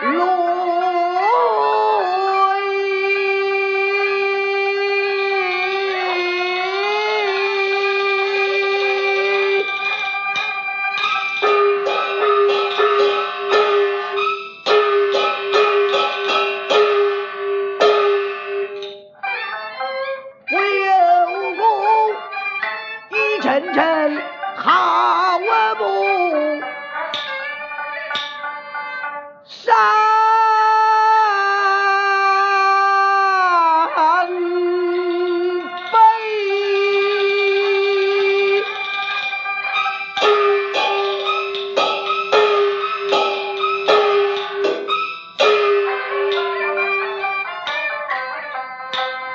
落泪。为有功一阵阵好，悲。好梦的玉不后，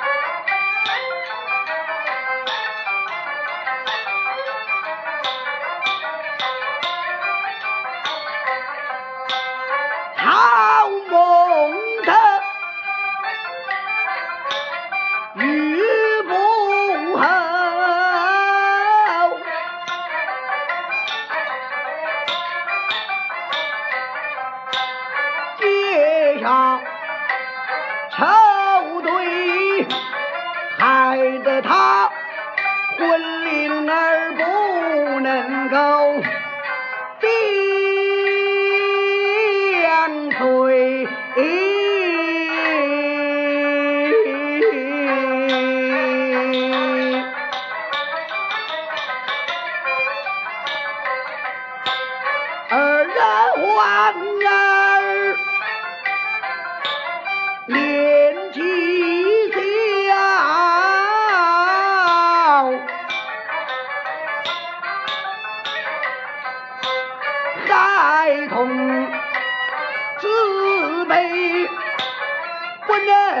结下仇对，害得他魂灵儿不能够相随。二人欢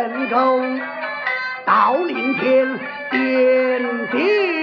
不能够到临天点点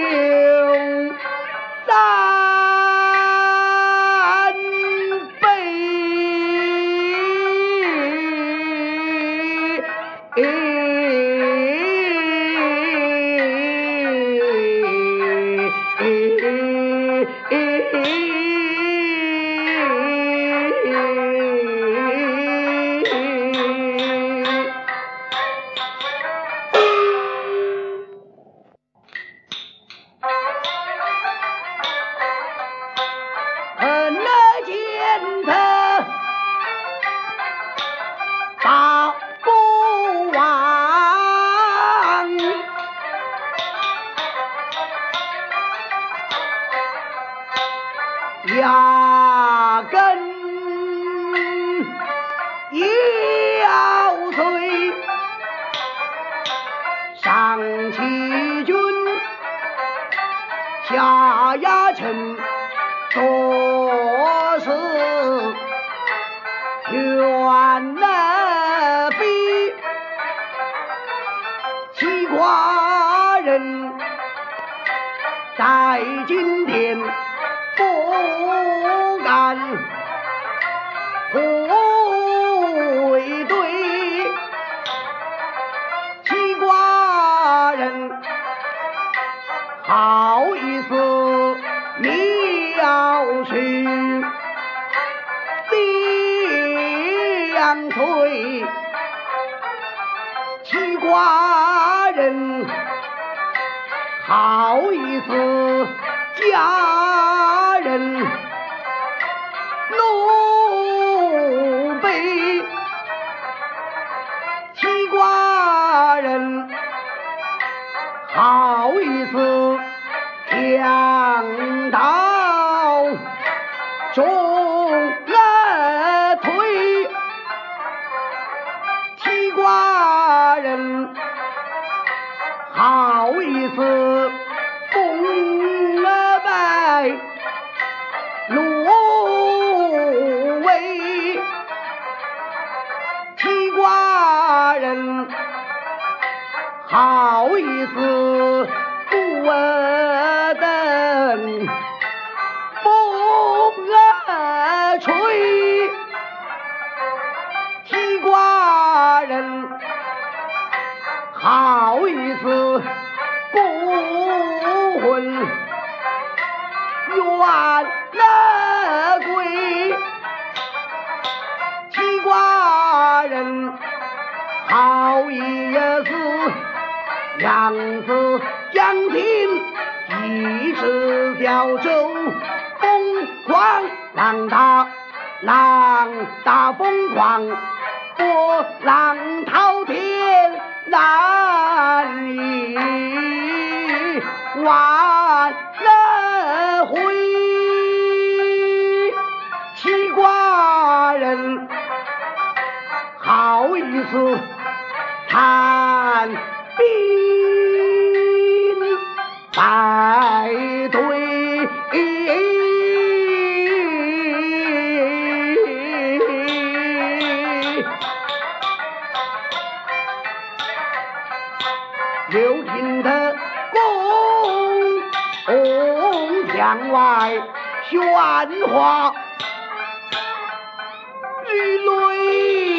下压臣。做事全能比西瓜人，在今天不敢会对西瓜人。好意思藐视相随，西瓜人好意思家好意思讲到中了腿，西瓜人好意思封了白芦苇，西瓜人。好意思杨子将军一时小舟，疯狂浪大，浪大疯狂，波浪滔天难以万人回。七瓜人好意思谈兵。败退，又听得宫墙外喧哗，雨雷。